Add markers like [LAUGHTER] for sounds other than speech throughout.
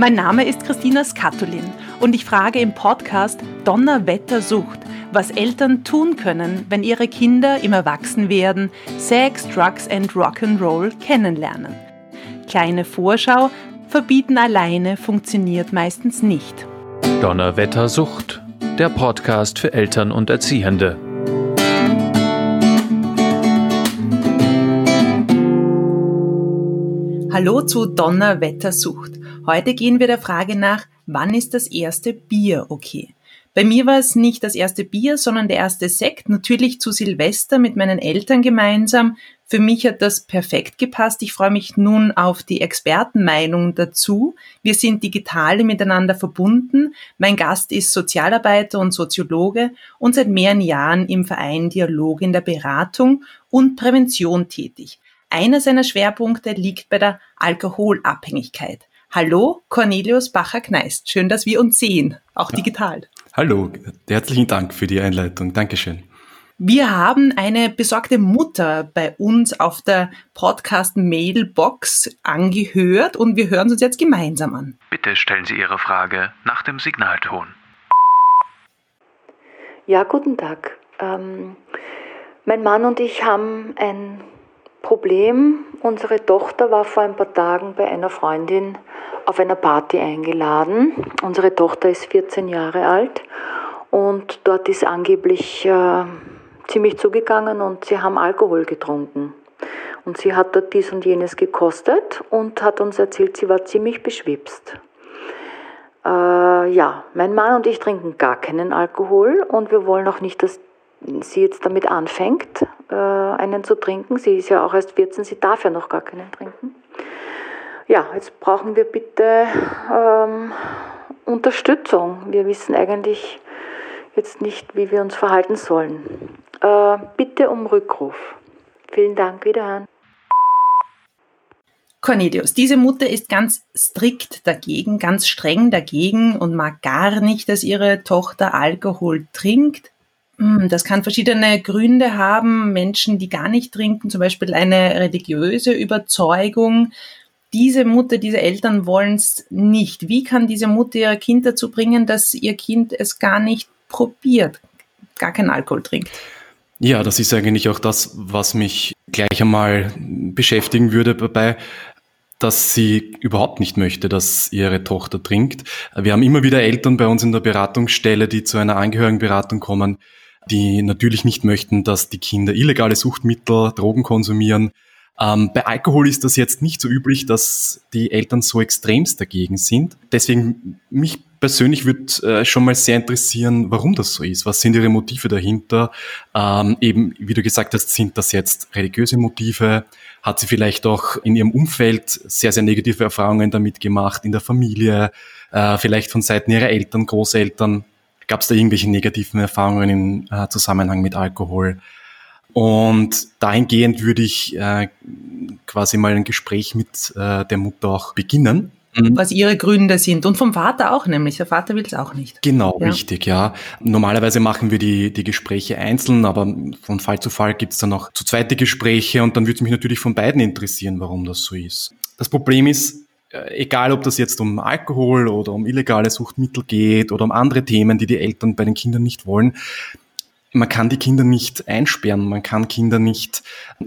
Mein Name ist Christina Skatulin und ich frage im Podcast Donnerwetter Sucht, was Eltern tun können, wenn ihre Kinder im Erwachsenwerden Sex, Drugs and Rock'n'Roll kennenlernen. Kleine Vorschau, verbieten alleine funktioniert meistens nicht. Donnerwetter Sucht, der Podcast für Eltern und Erziehende. Hallo zu Donnerwettersucht. Heute gehen wir der Frage nach, wann ist das erste Bier okay? Bei mir war es nicht das erste Bier, sondern der erste Sekt, natürlich zu Silvester mit meinen Eltern gemeinsam. Für mich hat das perfekt gepasst. Ich freue mich nun auf die Expertenmeinung dazu. Wir sind digital miteinander verbunden. Mein Gast ist Sozialarbeiter und Soziologe und seit mehreren Jahren im Verein Dialog in der Beratung und Prävention tätig. Einer seiner Schwerpunkte liegt bei der Alkoholabhängigkeit. Hallo, Cornelius Bacher-Kneist. Schön, dass wir uns sehen, auch digital. Hallo, herzlichen Dank für die Einleitung. Dankeschön. Wir haben eine besorgte Mutter bei uns auf der Podcast-Mailbox angehört und wir hören uns jetzt gemeinsam an. Bitte stellen Sie Ihre Frage nach dem Signalton. Ja, guten Tag. Ähm, mein Mann und ich haben ein Problem, unsere Tochter war vor ein paar Tagen bei einer Freundin auf einer Party eingeladen. Unsere Tochter ist 14 Jahre alt und dort ist angeblich äh, ziemlich zugegangen und sie haben Alkohol getrunken. Und sie hat dort dies und jenes gekostet und hat uns erzählt, sie war ziemlich beschwipst. Äh, ja, mein Mann und ich trinken gar keinen Alkohol und wir wollen auch nicht, dass sie jetzt damit anfängt, äh, einen zu trinken. Sie ist ja auch erst 14, sie darf ja noch gar keinen trinken. Ja, jetzt brauchen wir bitte ähm, Unterstützung. Wir wissen eigentlich jetzt nicht, wie wir uns verhalten sollen. Äh, bitte um Rückruf. Vielen Dank, wiederhören. Cornelius, diese Mutter ist ganz strikt dagegen, ganz streng dagegen und mag gar nicht, dass ihre Tochter Alkohol trinkt. Hm, das kann verschiedene Gründe haben. Menschen, die gar nicht trinken, zum Beispiel eine religiöse Überzeugung. Diese Mutter, diese Eltern wollen es nicht. Wie kann diese Mutter ihr Kind dazu bringen, dass ihr Kind es gar nicht probiert, gar keinen Alkohol trinkt? Ja, das ist eigentlich auch das, was mich gleich einmal beschäftigen würde dabei, dass sie überhaupt nicht möchte, dass ihre Tochter trinkt. Wir haben immer wieder Eltern bei uns in der Beratungsstelle, die zu einer Angehörigenberatung kommen, die natürlich nicht möchten, dass die Kinder illegale Suchtmittel, Drogen konsumieren. Ähm, bei Alkohol ist das jetzt nicht so üblich, dass die Eltern so extremst dagegen sind. Deswegen mich persönlich würde äh, schon mal sehr interessieren, warum das so ist. Was sind ihre Motive dahinter? Ähm, eben, wie du gesagt hast, sind das jetzt religiöse Motive? Hat sie vielleicht auch in ihrem Umfeld sehr, sehr negative Erfahrungen damit gemacht, in der Familie, äh, vielleicht von Seiten ihrer Eltern, Großeltern? Gab es da irgendwelche negativen Erfahrungen im äh, Zusammenhang mit Alkohol? Und dahingehend würde ich äh, quasi mal ein Gespräch mit äh, der Mutter auch beginnen. Mhm. Was ihre Gründe sind. Und vom Vater auch nämlich. Der Vater will es auch nicht. Genau, ja. richtig, ja. Normalerweise machen wir die, die Gespräche einzeln, aber von Fall zu Fall gibt es dann auch zu zweite Gespräche und dann würde es mich natürlich von beiden interessieren, warum das so ist. Das Problem ist, egal ob das jetzt um Alkohol oder um illegale Suchtmittel geht oder um andere Themen, die die Eltern bei den Kindern nicht wollen, man kann die Kinder nicht einsperren, man kann Kinder nicht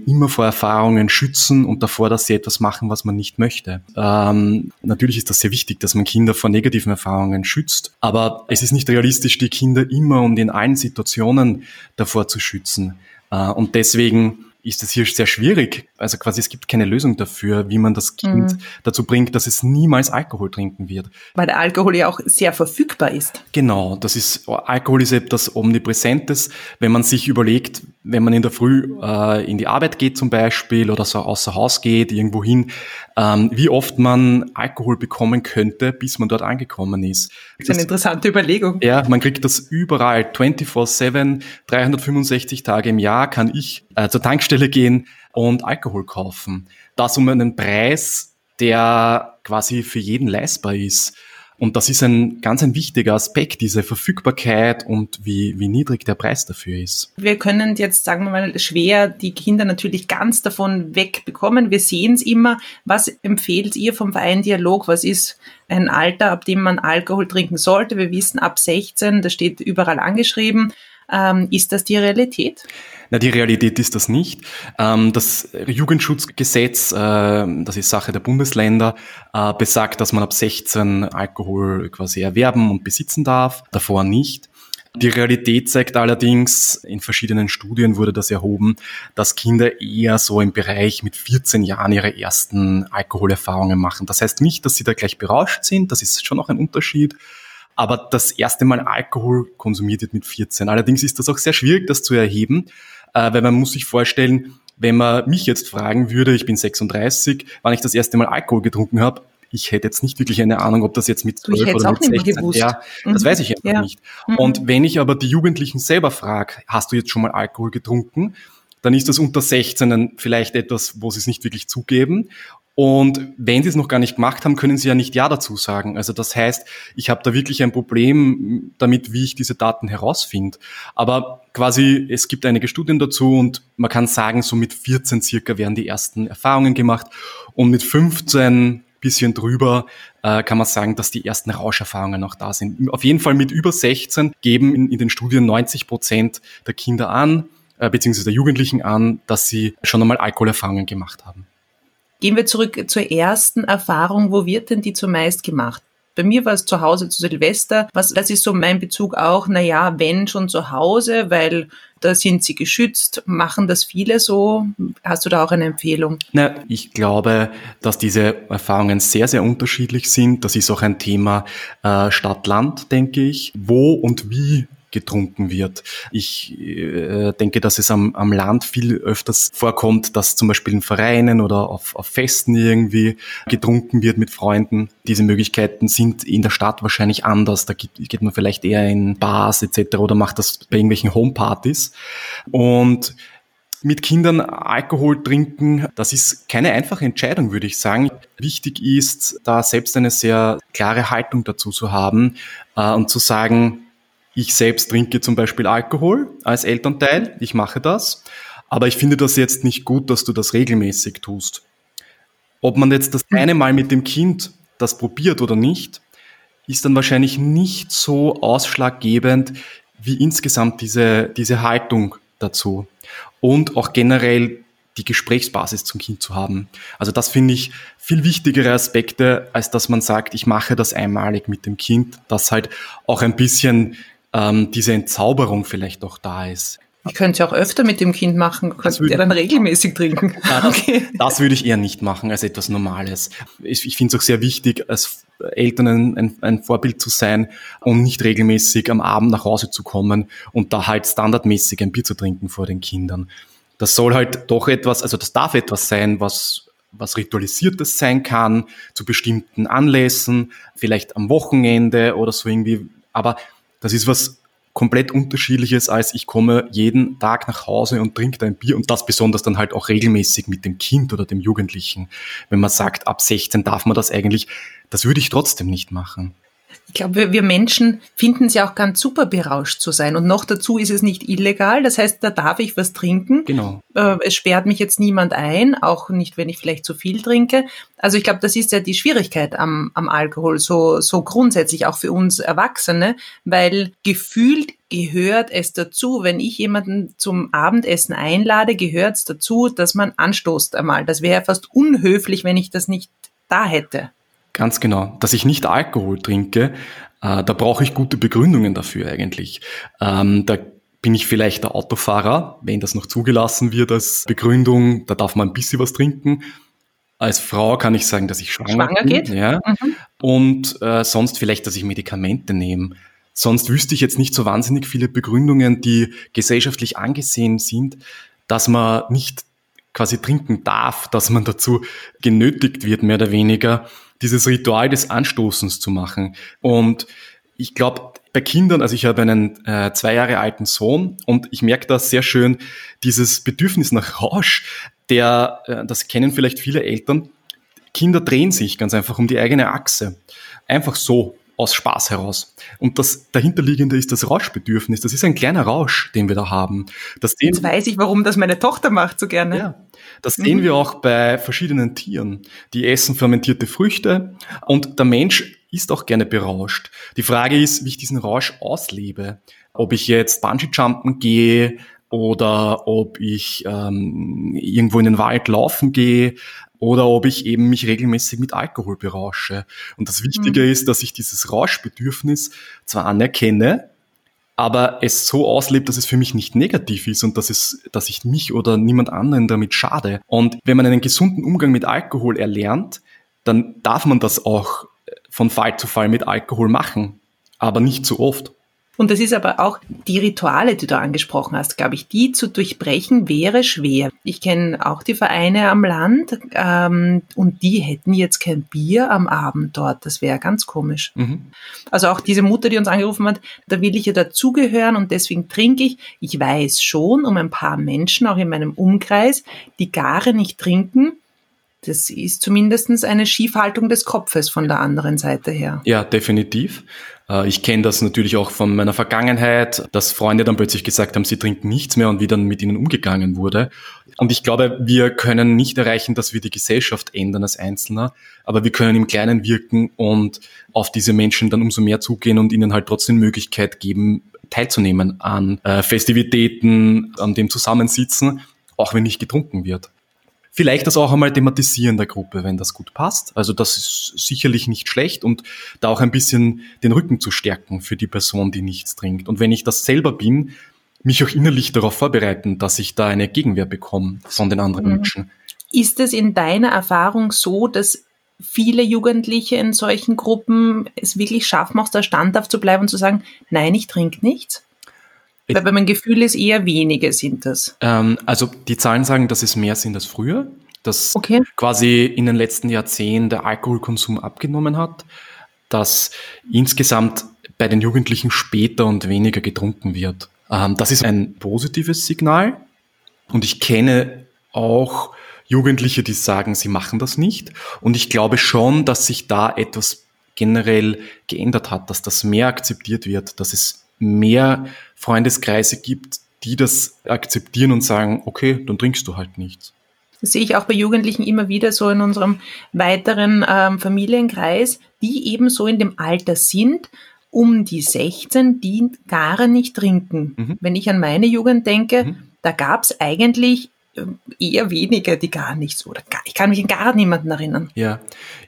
immer vor Erfahrungen schützen und davor, dass sie etwas machen, was man nicht möchte. Ähm, natürlich ist das sehr wichtig, dass man Kinder vor negativen Erfahrungen schützt, aber es ist nicht realistisch, die Kinder immer und in allen Situationen davor zu schützen. Äh, und deswegen ist es hier sehr schwierig. Also quasi es gibt keine Lösung dafür, wie man das Kind mhm. dazu bringt, dass es niemals Alkohol trinken wird. Weil der Alkohol ja auch sehr verfügbar ist. Genau, das ist Alkohol ist etwas Omnipräsentes. Wenn man sich überlegt, wenn man in der Früh äh, in die Arbeit geht zum Beispiel oder so außer Haus geht, irgendwo hin, ähm, wie oft man Alkohol bekommen könnte, bis man dort angekommen ist. Das ist eine interessante Überlegung. Ja, man kriegt das überall, 24-7, 365 Tage im Jahr kann ich äh, zur Tankstelle gehen und Alkohol kaufen. Das um einen Preis, der quasi für jeden leistbar ist. Und das ist ein ganz ein wichtiger Aspekt, diese Verfügbarkeit und wie, wie niedrig der Preis dafür ist. Wir können jetzt, sagen wir mal, schwer die Kinder natürlich ganz davon wegbekommen. Wir sehen es immer. Was empfehlt ihr vom Verein Dialog? Was ist ein Alter, ab dem man Alkohol trinken sollte? Wir wissen ab 16, das steht überall angeschrieben. Ähm, ist das die Realität? Na, die Realität ist das nicht. Ähm, das Jugendschutzgesetz, äh, das ist Sache der Bundesländer, äh, besagt, dass man ab 16 Alkohol quasi erwerben und besitzen darf, davor nicht. Die Realität zeigt allerdings, in verschiedenen Studien wurde das erhoben, dass Kinder eher so im Bereich mit 14 Jahren ihre ersten Alkoholerfahrungen machen. Das heißt nicht, dass sie da gleich berauscht sind, das ist schon noch ein Unterschied, aber das erste Mal Alkohol konsumiert wird mit 14. Allerdings ist das auch sehr schwierig, das zu erheben, äh, weil man muss sich vorstellen, wenn man mich jetzt fragen würde, ich bin 36, wann ich das erste Mal Alkohol getrunken habe, ich hätte jetzt nicht wirklich eine Ahnung, ob das jetzt mit 12 oder mit 16, ja, mhm. das weiß ich einfach ja. nicht. Mhm. Und wenn ich aber die Jugendlichen selber frage, hast du jetzt schon mal Alkohol getrunken? Dann ist das unter 16 vielleicht etwas, wo sie es nicht wirklich zugeben. Und wenn sie es noch gar nicht gemacht haben, können sie ja nicht Ja dazu sagen. Also das heißt, ich habe da wirklich ein Problem damit, wie ich diese Daten herausfinde. Aber quasi, es gibt einige Studien dazu und man kann sagen, so mit 14 circa werden die ersten Erfahrungen gemacht und mit 15 bisschen drüber äh, kann man sagen, dass die ersten Rauscherfahrungen auch da sind. Auf jeden Fall mit über 16 geben in, den Studien 90 Prozent der Kinder an, äh, beziehungsweise der Jugendlichen an, dass sie schon einmal Alkoholerfahrungen gemacht haben. Gehen wir zurück zur ersten Erfahrung. Wo wird denn die zumeist gemacht? Bei mir war es zu Hause zu Silvester. Was, das ist so mein Bezug auch. Naja, wenn schon zu Hause, weil da sind sie geschützt. Machen das viele so? Hast du da auch eine Empfehlung? Na, ich glaube, dass diese Erfahrungen sehr, sehr unterschiedlich sind. Das ist auch ein Thema äh, Stadt-Land, denke ich. Wo und wie getrunken wird. Ich äh, denke, dass es am, am Land viel öfters vorkommt, dass zum Beispiel in Vereinen oder auf, auf Festen irgendwie getrunken wird mit Freunden. Diese Möglichkeiten sind in der Stadt wahrscheinlich anders. Da geht, geht man vielleicht eher in Bars etc. oder macht das bei irgendwelchen Homepartys. Und mit Kindern Alkohol trinken, das ist keine einfache Entscheidung, würde ich sagen. Wichtig ist, da selbst eine sehr klare Haltung dazu zu haben äh, und zu sagen, ich selbst trinke zum Beispiel Alkohol als Elternteil, ich mache das, aber ich finde das jetzt nicht gut, dass du das regelmäßig tust. Ob man jetzt das eine Mal mit dem Kind das probiert oder nicht, ist dann wahrscheinlich nicht so ausschlaggebend wie insgesamt diese, diese Haltung dazu. Und auch generell die Gesprächsbasis zum Kind zu haben. Also das finde ich viel wichtigere Aspekte, als dass man sagt, ich mache das einmalig mit dem Kind, dass halt auch ein bisschen ähm, diese Entzauberung vielleicht auch da ist. Ich könnte es ja auch öfter mit dem Kind machen, könnte der dann regelmäßig trinken. [LAUGHS] Ja, okay. das, würde ich eher nicht machen als etwas Normales. Ich, ich finde es auch sehr wichtig, als Eltern ein, ein, Vorbild zu sein und nicht regelmäßig am Abend nach Hause zu kommen und da halt standardmäßig ein Bier zu trinken vor den Kindern. Das soll halt doch etwas, also das darf etwas sein, was was ritualisiertes sein kann, zu bestimmten Anlässen, vielleicht am Wochenende oder so irgendwie. Aber das ist was komplett unterschiedliches, als ich komme jeden Tag nach Hause und trinke ein Bier und das besonders dann halt auch regelmäßig mit dem Kind oder dem Jugendlichen. Wenn man sagt, ab 16 darf man das eigentlich, das würde ich trotzdem nicht machen. Ich glaube, wir Menschen finden es ja auch ganz super, berauscht zu sein. Und noch dazu ist es nicht illegal. Das heißt, da darf ich was trinken. Genau. Äh, es sperrt mich jetzt niemand ein, auch nicht, wenn ich vielleicht zu viel trinke. Also ich glaube, das ist ja die Schwierigkeit am, am Alkohol, so, so grundsätzlich auch für uns Erwachsene, weil gefühlt gehört es dazu, wenn ich jemanden zum Abendessen einlade, gehört es dazu, dass man anstoßt einmal. Das wäre fast unhöflich, wenn ich das nicht da hätte. Ganz genau. Dass ich nicht Alkohol trinke, äh, da brauche ich gute Begründungen dafür eigentlich. Ähm, da bin ich vielleicht der Autofahrer, wenn das noch zugelassen wird als Begründung, da darf man ein bisschen was trinken. Als Frau kann ich sagen, dass ich schwanger, schwanger bin. Geht? Ja. Mhm. Und äh, sonst vielleicht, dass ich Medikamente nehme. Sonst wüsste ich jetzt nicht so wahnsinnig viele Begründungen, die gesellschaftlich angesehen sind, dass man nicht quasi trinken darf, dass man dazu genötigt wird, mehr oder weniger dieses Ritual des Anstoßens zu machen. Und ich glaube, bei Kindern, also ich habe einen äh, zwei Jahre alten Sohn und ich merke da sehr schön dieses Bedürfnis nach Rausch, der, äh, das kennen vielleicht viele Eltern, Kinder drehen sich ganz einfach um die eigene Achse. Einfach so. Aus Spaß heraus. Und das dahinterliegende ist das Rauschbedürfnis. Das ist ein kleiner Rausch, den wir da haben. Das Jetzt weiß ich, warum das meine Tochter macht so gerne. Ja, das sehen mhm. wir auch bei verschiedenen Tieren. Die essen fermentierte Früchte und der Mensch ist auch gerne berauscht. Die Frage ist, wie ich diesen Rausch auslebe. Ob ich jetzt Bungee-Jumpen gehe, oder ob ich ähm, irgendwo in den Wald laufen gehe oder ob ich eben mich regelmäßig mit Alkohol berausche. Und das Wichtige mhm. ist, dass ich dieses Rauschbedürfnis zwar anerkenne, aber es so auslebt, dass es für mich nicht negativ ist und dass es, dass ich mich oder niemand anderen damit schade. Und wenn man einen gesunden Umgang mit Alkohol erlernt, dann darf man das auch von Fall zu Fall mit Alkohol machen, aber nicht zu oft. Und das ist aber auch die Rituale, die du angesprochen hast, glaube ich, die zu durchbrechen wäre schwer. Ich kenne auch die Vereine am Land ähm, und die hätten jetzt kein Bier am Abend dort. Das wäre ganz komisch. Mhm. Also auch diese Mutter, die uns angerufen hat, da will ich ja dazugehören und deswegen trinke ich. Ich weiß schon um ein paar Menschen, auch in meinem Umkreis, die gar nicht trinken das ist zumindest eine Schiefhaltung des Kopfes von der anderen Seite her. Ja, definitiv. Äh, ich kenne das natürlich auch von meiner Vergangenheit, dass Freunde dann plötzlich gesagt haben, sie trinken nichts mehr und wie dann mit ihnen umgegangen wurde. Und ich glaube, wir können nicht erreichen, dass wir die Gesellschaft ändern als Einzelner, aber wir können im Kleinen wirken und auf diese Menschen dann umso mehr zugehen und ihnen halt trotzdem Möglichkeit geben, teilzunehmen an äh, Festivitäten, an dem Zusammensitzen, auch wenn nicht getrunken wird. Vielleicht das auch einmal thematisieren der Gruppe, wenn das gut passt. Also das ist sicherlich nicht schlecht und da auch ein bisschen den Rücken zu stärken für die Person, die nichts trinkt. Und wenn ich das selber bin, mich auch innerlich darauf vorbereiten, dass ich da eine Gegenwehr bekomme von den anderen mhm. Menschen. Ist es in deiner Erfahrung so, dass viele Jugendliche in solchen Gruppen es wirklich schaffen, aus der standhaft zu bleiben und zu sagen, nein, ich trinke nichts? Weil mein Gefühl ist, eher wenige sind das. Ähm, also die Zahlen sagen, dass es mehr sind als früher. Dass okay. quasi in den letzten Jahrzehnten der Alkoholkonsum abgenommen hat. Dass insgesamt bei den Jugendlichen später und weniger getrunken wird. Ähm, das ist ein positives Signal. Und ich kenne auch Jugendliche, die sagen, sie machen das nicht. Und ich glaube schon, dass sich da etwas generell geändert hat, dass das mehr akzeptiert wird, dass es mehr Freundeskreise gibt, die das akzeptieren und sagen, okay, dann trinkst du halt nichts. Das sehe ich auch bei Jugendlichen immer wieder so in unserem weiteren ähm, Familienkreis, die eben so in dem Alter sind, um die 16, die gar nicht trinken. Mhm. Wenn ich an meine Jugend denke, mhm. da gab es eigentlich eher wenige, die gar nichts oder gar, ich kann mich an gar niemanden erinnern. Ja,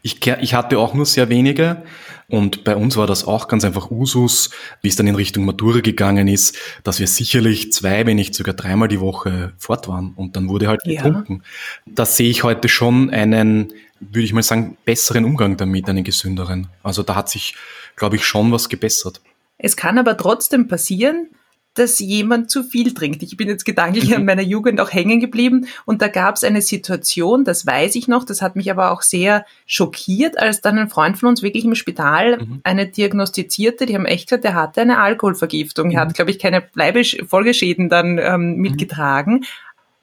ich, ich hatte auch nur sehr wenige. Und bei uns war das auch ganz einfach Usus, wie es dann in Richtung Matura gegangen ist, dass wir sicherlich zwei, wenn nicht sogar dreimal die Woche fort waren und dann wurde halt getrunken. Ja. Da sehe ich heute schon einen, würde ich mal sagen, besseren Umgang damit, einen gesünderen. Also da hat sich, glaube ich, schon was gebessert. Es kann aber trotzdem passieren, dass jemand zu viel trinkt. Ich bin jetzt gedanklich mhm. an meiner Jugend auch hängen geblieben und da gab es eine Situation, das weiß ich noch, das hat mich aber auch sehr schockiert, als dann ein Freund von uns wirklich im Spital mhm. eine diagnostizierte, die haben echt gesagt, der hatte eine Alkoholvergiftung. Mhm. Er hat, mhm. glaube ich, keine Bleibefolgeschäden dann ähm, mhm. mitgetragen,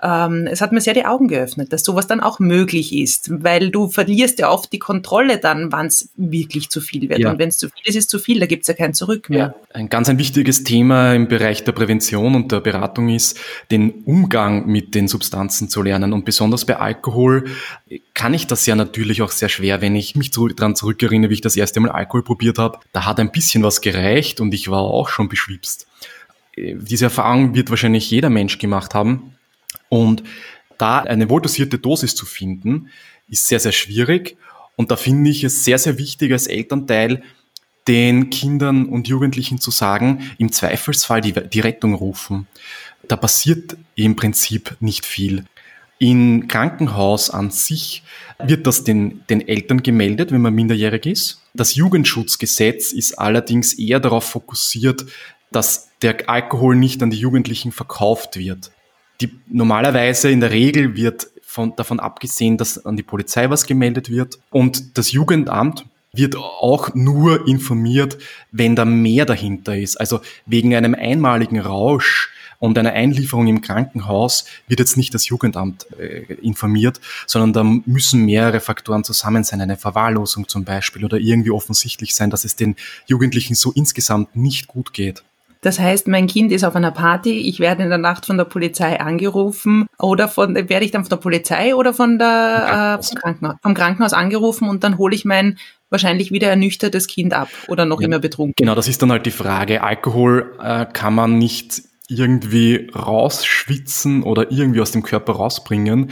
ähm, es hat mir sehr die Augen geöffnet, dass sowas dann auch möglich ist, weil du verlierst ja oft die Kontrolle dann, wann es wirklich zu viel wird. Ja. Und wenn es zu viel ist, ist zu viel, da gibt es ja kein Zurück mehr. Ja. Ein ganz ein wichtiges Thema im Bereich der Prävention und der Beratung ist, den Umgang mit den Substanzen zu lernen. Und besonders bei Alkohol kann ich das ja natürlich auch sehr schwer, wenn ich mich daran zurückerinnere, wie ich das erste Mal Alkohol probiert habe. Da hat ein bisschen was gereicht und ich war auch schon beschwipst. Äh, diese Erfahrung wird wahrscheinlich jeder Mensch gemacht haben. Und da eine wohldosierte Dosis zu finden, ist sehr, sehr schwierig. Und da finde ich es sehr, sehr wichtig als Elternteil, den Kindern und Jugendlichen zu sagen, im Zweifelsfall die, die Rettung rufen. Da passiert im Prinzip nicht viel. Im Krankenhaus an sich wird das den, den Eltern gemeldet, wenn man minderjährig ist. Das Jugendschutzgesetz ist allerdings eher darauf fokussiert, dass der Alkohol nicht an die Jugendlichen verkauft wird. Die, normalerweise in der Regel wird von, davon abgesehen, dass an die Polizei was gemeldet wird und das Jugendamt wird auch nur informiert, wenn da mehr dahinter ist. Also wegen einem einmaligen Rausch und eine Einlieferung im Krankenhaus wird jetzt nicht das Jugendamt äh, informiert, sondern da müssen mehrere Faktoren zusammen sein, eine Verwahrlosung zum Beispiel oder irgendwie offensichtlich sein, dass es den Jugendlichen so insgesamt nicht gut geht. Das heißt, mein Kind ist auf einer Party, ich werde in der Nacht von der Polizei angerufen oder von, werde ich dann von der Polizei oder von der, äh, vom, Krankenhaus, vom Krankenhaus angerufen und dann hole ich mein wahrscheinlich wieder ernüchtertes Kind ab oder noch ja, immer betrunken. Genau, das ist dann halt die Frage. Alkohol äh, kann man nicht irgendwie rausschwitzen oder irgendwie aus dem Körper rausbringen.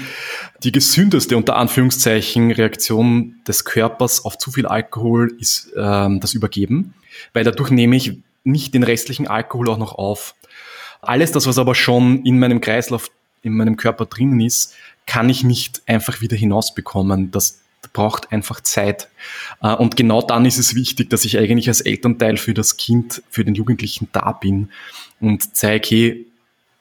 Die gesündeste unter Anführungszeichen Reaktion des Körpers auf zu viel Alkohol ist ähm, das Übergeben, weil dadurch nehme ich nicht den restlichen Alkohol auch noch auf. Alles das, was aber schon in meinem Kreislauf, in meinem Körper drinnen ist, kann ich nicht einfach wieder hinausbekommen. Das braucht einfach Zeit. Äh, und genau dann ist es wichtig, dass ich eigentlich als Elternteil für das Kind, für den Jugendlichen da bin und zeige, hey,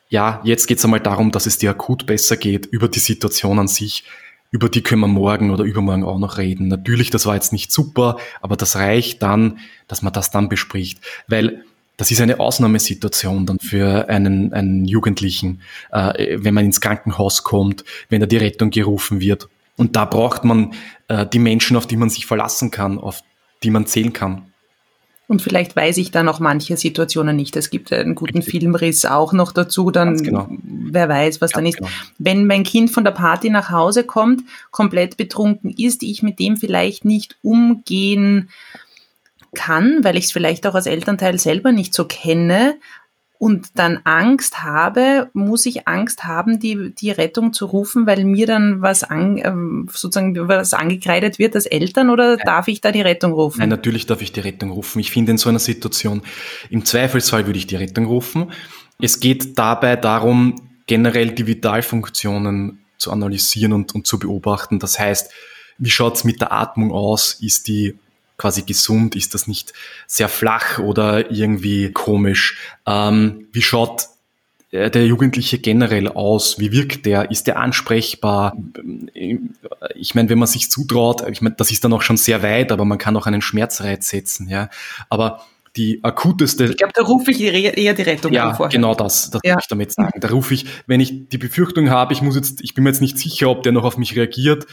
ja, jetzt geht es einmal darum, dass es dir akut besser geht über die Situation an sich. Über die können wir morgen oder übermorgen auch noch reden. Natürlich, das war jetzt nicht super, aber das reicht dann, dass man das dann bespricht. Weil das ist eine Ausnahmesituation dann für einen, einen Jugendlichen, äh, wenn man ins Krankenhaus kommt, wenn da die Rettung gerufen wird. Und da braucht man äh, die Menschen, auf die man sich verlassen kann, auf die man zählen kann. Und vielleicht weiß ich dann auch manche Situationen nicht. Es gibt einen guten Richtig. Filmriss auch noch dazu, dann genau. wer weiß, was Ganz dann ist. Genau. Wenn mein Kind von der Party nach Hause kommt, komplett betrunken ist, ich mit dem vielleicht nicht umgehen kann, weil ich es vielleicht auch als Elternteil selber nicht so kenne, und dann Angst habe, muss ich Angst haben, die, die Rettung zu rufen, weil mir dann was an, ähm, sozusagen was angekreidet wird als Eltern oder Nein. darf ich da die Rettung rufen? Nein, natürlich darf ich die Rettung rufen. Ich finde in so einer Situation, im Zweifelsfall würde ich die Rettung rufen. Es geht dabei darum, generell die Vitalfunktionen zu analysieren und, und zu beobachten. Das heißt, wie schaut's mit der Atmung aus? Ist die quasi gesund? Ist das nicht sehr flach oder irgendwie komisch? Ähm, wie schaut äh, der Jugendliche generell aus? Wie wirkt der? Ist der ansprechbar? Ich meine, wenn man sich zutraut, ich meine, das ist dann auch schon sehr weit, aber man kann auch einen Schmerzreiz setzen, ja. Aber die akuteste. Ich glaube, da rufe ich eher die Rettung ja, an vorher. Genau das, das ja. ich damit sagen. Da rufe ich, wenn ich die Befürchtung habe, ich muss jetzt, ich bin mir jetzt nicht sicher, ob der noch auf mich reagiert,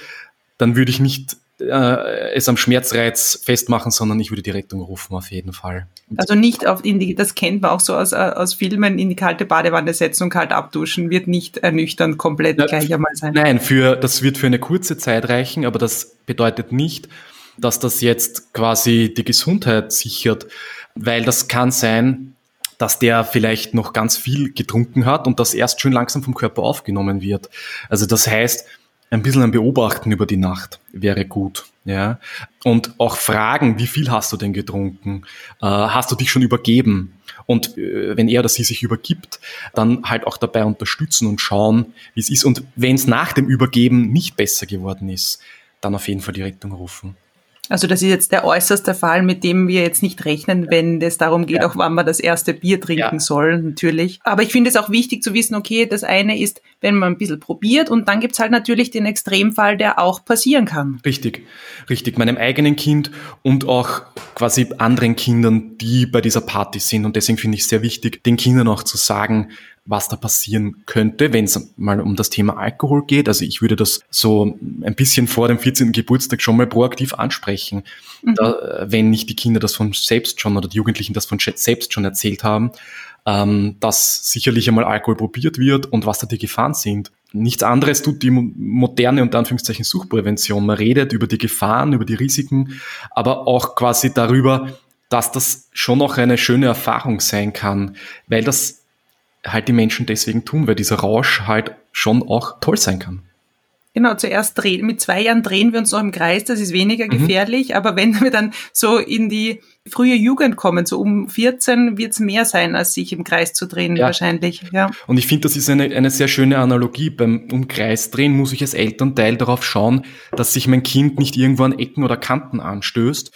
dann würde ich nicht äh, es am Schmerzreiz festmachen, sondern ich würde die Rettung rufen auf jeden Fall. Also nicht auf in die, das kennt man auch so aus, aus Filmen, in die kalte Badewanne setzen und kalt abduschen, wird nicht ernüchternd komplett ja, gleich einmal sein. Nein, für, das wird für eine kurze Zeit reichen, aber das bedeutet nicht, dass das jetzt quasi die Gesundheit sichert, weil das kann sein, dass der vielleicht noch ganz viel getrunken hat und das erst schön langsam vom Körper aufgenommen wird. Also das heißt, ein bisschen ein Beobachten über die Nacht wäre gut. Ja? Und auch fragen, wie viel hast du denn getrunken? Äh, hast du dich schon übergeben? Und äh, wenn er oder sie sich übergibt, dann halt auch dabei unterstützen und schauen, wie es ist. Und wenn es nach dem Übergeben nicht besser geworden ist, dann auf jeden Fall die Rettung rufen. Also das ist jetzt der äußerste Fall, mit dem wir jetzt nicht rechnen, wenn es darum geht, ja. auch wann man das erste Bier trinken ja. soll, natürlich. Aber ich finde es auch wichtig zu wissen, okay, das eine ist, wenn man ein bisschen probiert und dann gibt's halt natürlich den Extremfall, der auch passieren kann. Richtig, richtig. Meinem eigenen Kind und auch quasi anderen Kindern, die bei dieser Party sind. Und deswegen finde ich es sehr wichtig, den Kindern auch zu sagen, was da passieren könnte, wenn es mal um das Thema Alkohol geht. Also ich würde das so ein bisschen vor dem 14. Geburtstag schon mal proaktiv ansprechen, mhm. da, wenn nicht die Kinder das von selbst schon oder die Jugendlichen das von selbst schon erzählt haben, ähm, dass sicherlich einmal Alkohol probiert wird und was da die Gefahren sind. Nichts anderes tut die moderne und Anführungszeichen Suchprävention. Man redet über die Gefahren, über die Risiken, aber auch quasi darüber, dass das schon noch eine schöne Erfahrung sein kann, weil das halt die Menschen deswegen tun, weil dieser Rausch halt schon auch toll sein kann. Genau, zuerst drehen, mit zwei Jahren drehen wir uns noch im Kreis, das ist weniger mhm. gefährlich, mhm. aber wenn wir dann so in die frühe Jugend kommen, so um 14, wird es mehr sein, als sich im Kreis zu drehen, ja. wahrscheinlich. Ja. Und ich finde, das ist eine, eine sehr schöne Analogie. Beim um Kreis drehen muss ich als Elternteil darauf schauen, dass sich mein Kind nicht irgendwo an Ecken oder Kanten anstößt.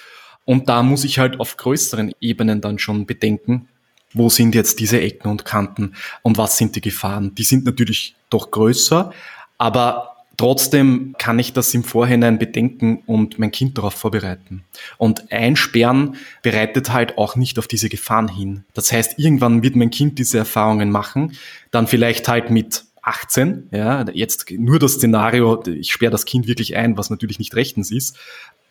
Und da muss ich halt auf größeren Ebenen dann schon bedenken, wo sind jetzt diese Ecken und Kanten und was sind die Gefahren. Die sind natürlich doch größer, aber Trotzdem kann ich das im Vorhinein bedenken und mein Kind darauf vorbereiten. Und einsperren bereitet halt auch nicht auf diese Gefahren hin. Das heißt, irgendwann wird mein Kind diese Erfahrungen machen, dann vielleicht halt mit 18, ja, jetzt nur das Szenario, ich sperre das Kind wirklich ein, was natürlich nicht rechtens ist,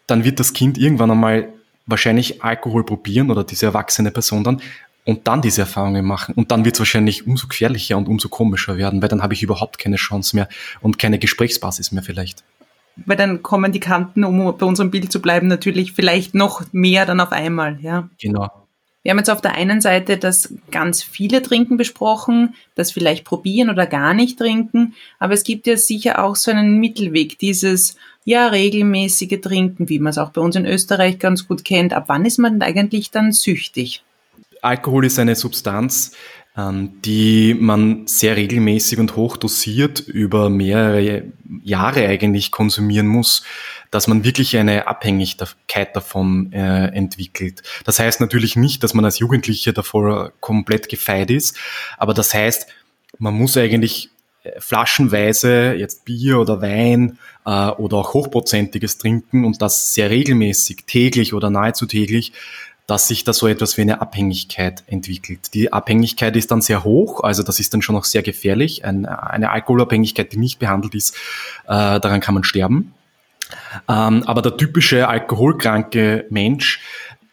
dann wird das Kind irgendwann einmal wahrscheinlich Alkohol probieren oder diese erwachsene Person dann und dann diese Erfahrungen machen. Und dann wird es wahrscheinlich umso gefährlicher und umso komischer werden, weil dann habe ich überhaupt keine Chance mehr und keine Gesprächsbasis mehr vielleicht. Weil dann kommen die Kanten, um bei unserem Bild zu bleiben, natürlich vielleicht noch mehr dann auf einmal, ja. Genau. Wir haben jetzt auf der einen Seite das ganz viele Trinken besprochen, das vielleicht probieren oder gar nicht trinken, aber es gibt ja sicher auch so einen Mittelweg, dieses ja regelmäßige Trinken, wie man es auch bei uns in Österreich ganz gut kennt. Ab wann ist man eigentlich dann süchtig? Alkohol ist eine Substanz, ähm, die man sehr regelmäßig und hoch dosiert über mehrere Jahre eigentlich konsumieren muss, dass man wirklich eine Abhängigkeit davon äh, entwickelt. Das heißt natürlich nicht, dass man als Jugendlicher davor komplett gefeit ist, aber das heißt, man muss eigentlich äh, flaschenweise jetzt Bier oder Wein äh, oder auch hochprozentiges trinken und das sehr regelmäßig, täglich oder nahezu täglich, dass sich da so etwas wie eine Abhängigkeit entwickelt. Die Abhängigkeit ist dann sehr hoch, also das ist dann schon auch sehr gefährlich. Ein, eine Alkoholabhängigkeit, die nicht behandelt ist, äh, daran kann man sterben. Ähm, aber der typische alkoholkranke Mensch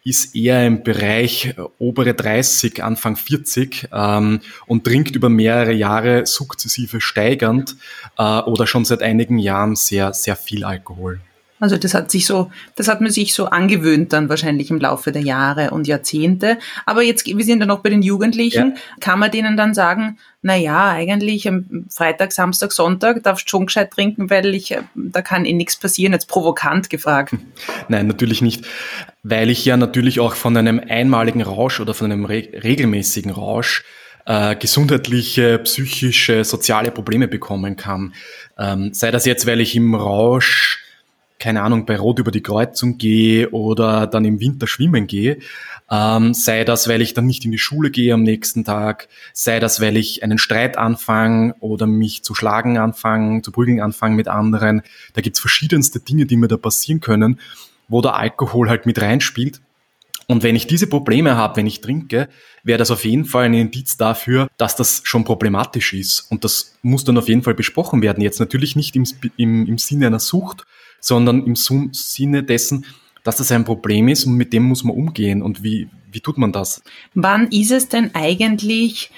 ist eher im Bereich obere 30, Anfang 40 ähm, und trinkt über mehrere Jahre sukzessive steigernd äh, oder schon seit einigen Jahren sehr, sehr viel Alkohol. Also das hat sich so, das hat man sich so angewöhnt dann wahrscheinlich im Laufe der Jahre und Jahrzehnte. Aber jetzt, wir sind ja noch bei den Jugendlichen, ja. kann man denen dann sagen, na ja, eigentlich am Freitag, Samstag, Sonntag darfst du schon gescheit trinken, weil ich, da kann eh nichts passieren, jetzt provokant gefragt. Nein, natürlich nicht, weil ich ja natürlich auch von einem einmaligen Rausch oder von einem re regelmäßigen Rausch äh, gesundheitliche, psychische, soziale Probleme bekommen kann. Ähm, sei das jetzt, weil ich im Rausch keine Ahnung, bei Rot über die Kreuzung gehe oder dann im Winter schwimmen gehe, ähm, sei das, weil ich dann nicht in die Schule gehe am nächsten Tag, sei das, weil ich einen Streit anfange oder mich zu schlagen anfange, zu prügeln anfange mit anderen. Da gibt's verschiedenste Dinge, die mir da passieren können, wo der Alkohol halt mit reinspielt. Und wenn ich diese Probleme habe, wenn ich trinke, wäre das auf jeden Fall ein Indiz dafür, dass das schon problematisch ist. Und das muss dann auf jeden Fall besprochen werden. Jetzt natürlich nicht im, im, im Sinne einer Sucht, sondern im Sinne dessen, dass das ein Problem ist und mit dem muss man umgehen. Und wie, wie tut man das? Wann ist es denn eigentlich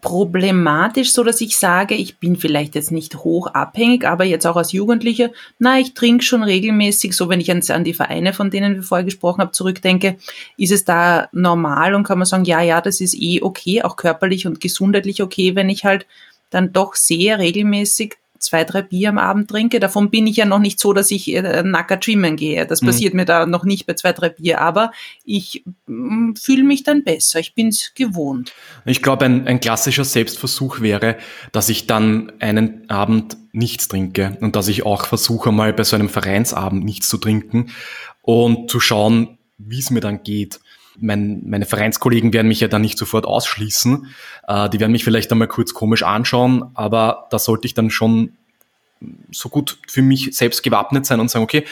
problematisch, so dass ich sage, ich bin vielleicht jetzt nicht hoch abhängig, aber jetzt auch als Jugendlicher, na, ich trinke schon regelmäßig, so wenn ich an, die Vereine, von denen wir vorher gesprochen haben, zurückdenke, ist es da normal und kann man sagen, ja, ja, das ist eh okay, auch körperlich und gesundheitlich okay, wenn ich halt dann doch sehr regelmäßig zwei, drei Bier am Abend trinke. Davon bin ich ja noch nicht so, dass ich äh, nackert schwimmen gehe. Das mhm. passiert mir da noch nicht bei zwei, drei Bier. Aber ich mm, fühle mich dann besser. Ich bin es gewohnt. Ich glaube, ein, ein klassischer Selbstversuch wäre, dass ich dann einen Abend nichts trinke und dass ich auch versuche, mal bei so einem Vereinsabend nichts zu trinken und zu schauen, wie es mir dann geht. Mein, meine Vereinskollegen werden mich ja dann nicht sofort ausschließen. Äh, die werden mich vielleicht einmal kurz komisch anschauen, aber da sollte ich dann schon so gut für mich selbst gewappnet sein und sagen, okay,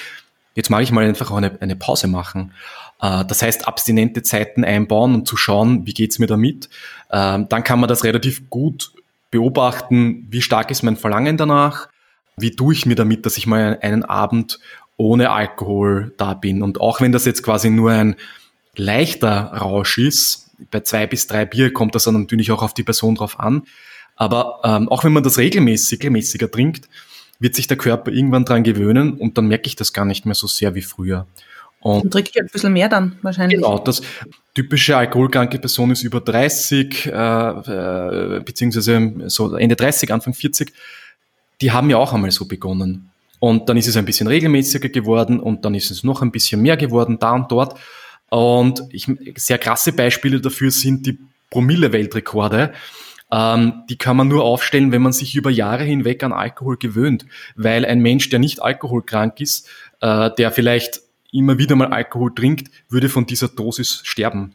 jetzt mag ich mal einfach auch eine, eine Pause machen. Äh, das heißt, abstinente Zeiten einbauen und zu schauen, wie geht's mir damit. Äh, dann kann man das relativ gut beobachten, wie stark ist mein Verlangen danach, wie tue ich mir damit, dass ich mal einen Abend ohne Alkohol da bin. Und auch wenn das jetzt quasi nur ein leichter Rausch ist, bei zwei bis drei Bier kommt das dann natürlich auch auf die Person drauf an. Aber ähm, auch wenn man das regelmäßig, regelmäßiger trinkt, wird sich der Körper irgendwann dran gewöhnen und dann merke ich das gar nicht mehr so sehr wie früher. Und dann trinke ich ein bisschen mehr dann wahrscheinlich. Genau, das typische alkoholkranke Person ist über 30, äh, äh, beziehungsweise so Ende 30, Anfang 40. Die haben ja auch einmal so begonnen. Und dann ist es ein bisschen regelmäßiger geworden und dann ist es noch ein bisschen mehr geworden, da und dort. Und ich, sehr krasse Beispiele dafür sind die Promille-Weltrekorde. Ähm, die kann man nur aufstellen, wenn man sich über Jahre hinweg an Alkohol gewöhnt. Weil ein Mensch, der nicht alkoholkrank ist, äh, der vielleicht immer wieder mal Alkohol trinkt, würde von dieser Dosis sterben.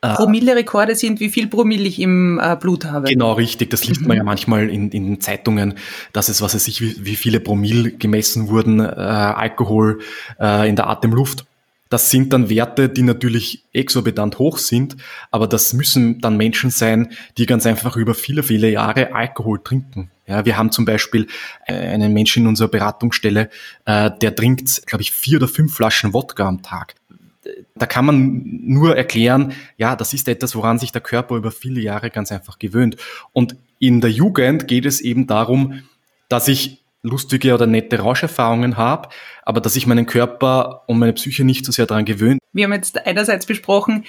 Äh, Promille-Rekorde sind, wie viel Promille ich im äh, Blut habe. Genau, richtig. Das liest man ja mhm. manchmal in, in den Zeitungen, dass es, was weiß ich, wie, wie viele Promille gemessen wurden, äh, Alkohol äh, in der Atemluft. Das sind dann Werte, die natürlich exorbitant hoch sind, aber das müssen dann Menschen sein, die ganz einfach über viele, viele Jahre Alkohol trinken. Ja, wir haben zum Beispiel einen Menschen in unserer Beratungsstelle, äh, der trinkt, glaube ich, vier oder fünf Flaschen Wodka am Tag. Da kann man nur erklären, ja, das ist etwas, woran sich der Körper über viele Jahre ganz einfach gewöhnt. Und in der Jugend geht es eben darum, dass ich lustige oder nette Rauscherfahrungen habe, aber dass ich meinen Körper und meine Psyche nicht so sehr daran gewöhnt. Wir haben jetzt einerseits besprochen,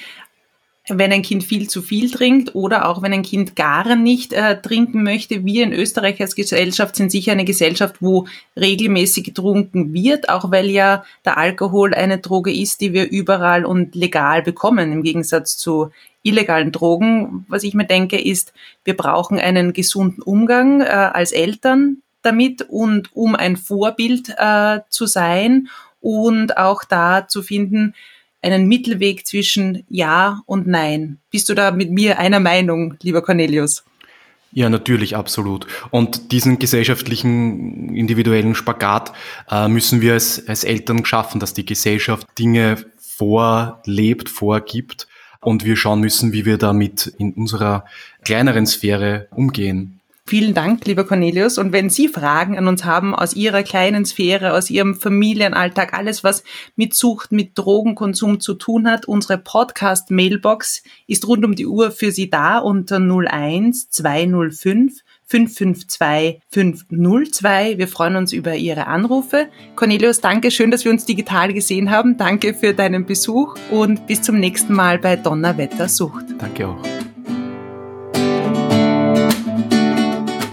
wenn ein Kind viel zu viel trinkt oder auch wenn ein Kind gar nicht äh, trinken möchte. Wir in Österreich als Gesellschaft sind sicher eine Gesellschaft, wo regelmäßig getrunken wird, auch weil ja der Alkohol eine Droge ist, die wir überall und legal bekommen, im Gegensatz zu illegalen Drogen. Was ich mir denke, ist, wir brauchen einen gesunden Umgang äh, als Eltern damit und um ein Vorbild äh, zu sein und auch da zu finden, einen Mittelweg zwischen Ja und Nein. Bist du da mit mir einer Meinung, lieber Cornelius? Ja, natürlich, absolut. Und diesen gesellschaftlichen, individuellen Spagat äh, müssen wir als, als Eltern schaffen, dass die Gesellschaft Dinge vorlebt, vorgibt und wir schauen müssen, wie wir damit in unserer kleineren Sphäre umgehen. Vielen Dank, lieber Cornelius. Und wenn Sie Fragen an uns haben aus Ihrer kleinen Sphäre, aus Ihrem Familienalltag, alles, was mit Sucht, mit Drogenkonsum zu tun hat, unsere Podcast-Mailbox ist rund um die Uhr für Sie da unter 01 205 552 502. Wir freuen uns über Ihre Anrufe. Cornelius, danke schön, dass wir uns digital gesehen haben. Danke für deinen Besuch und bis zum nächsten Mal bei Donnerwetter Sucht. Danke auch.